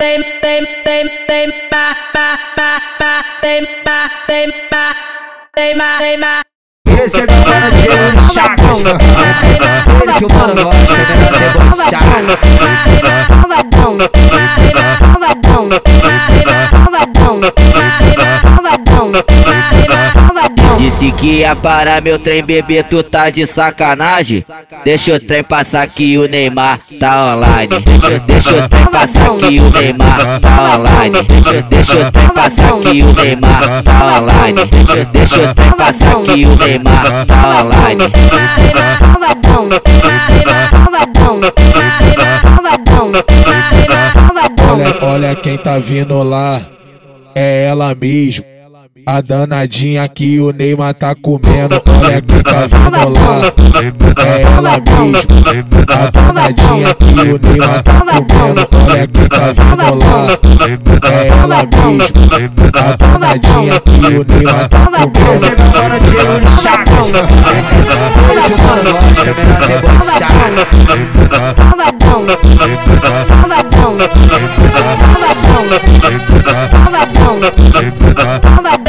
tem, tem, tem, tem, pa, pa, pa, pa, tem, pa, tem, pa, tem, ma, tem, ma. Esse é meu mano de Chagas Ele que o mano Disse que ia parar meu trem, bebê, tu tá de sacanagem? Deixa o trem passar que o Neymar tá online. Deixa, deixa o trem passar que o Neymar tá online. Deixa, deixa o trem passar que o Neymar tá online. Deixa, deixa o trem passar que o Neymar tá online. Olha, olha quem tá vindo lá, é ela mesmo. A danadinha que o Neymar tá comendo, olha quem tá vindo lá, é ela mesmo. A danadinha que o Neymar tá comendo, olha quem tá vindo lá, é ela mesmo. A danadinha que o Neymar tá é comendo. meu mano de Chagas Ele que o mano gosta, melhor debochar Malvadão, malvadão, malvadão, malvadão, malvadão. Tem,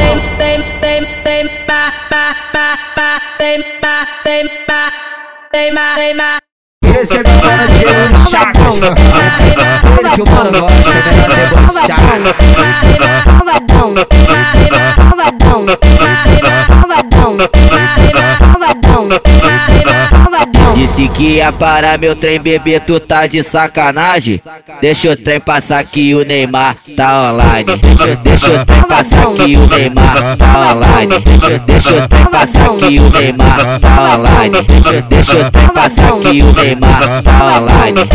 Esse é mano de Chagas Ele que o mano gosta, melhor debochar Malvadão, malvadão, malvadão, malvadão, malvadão. Disse que ia parar meu trem, bebê, tu tá de sacanagem? Deixa o trem passar que o Neymar tá online. Deixa, deixa o trem passar que o Neymar tá online Deixa, deixa o trem passar que o Neymar tá online Deixa, deixa o trem passar que o Neymar tá online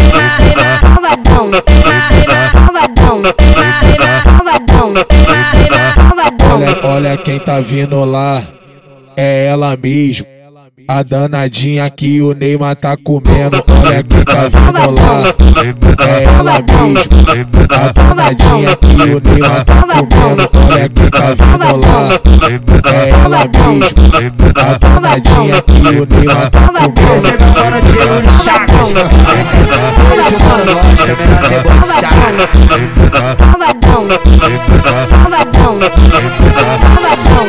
malvadão, malvadão, malvadão. Olha, olha quem tá vindo lá, é ela mesmo. A danadinha que o Neymar tá comendo, olha quem tá vindo lá, é ela mesmo. A danadinha o Neymar tá comendo, olha quem tá vindo lá, é ela mesmo. A danadinha que o Neymar tá é comendo. meu mano de Chagas Ele que o mano gosta, melhor debochar Malvadão, malvadão, malvadão,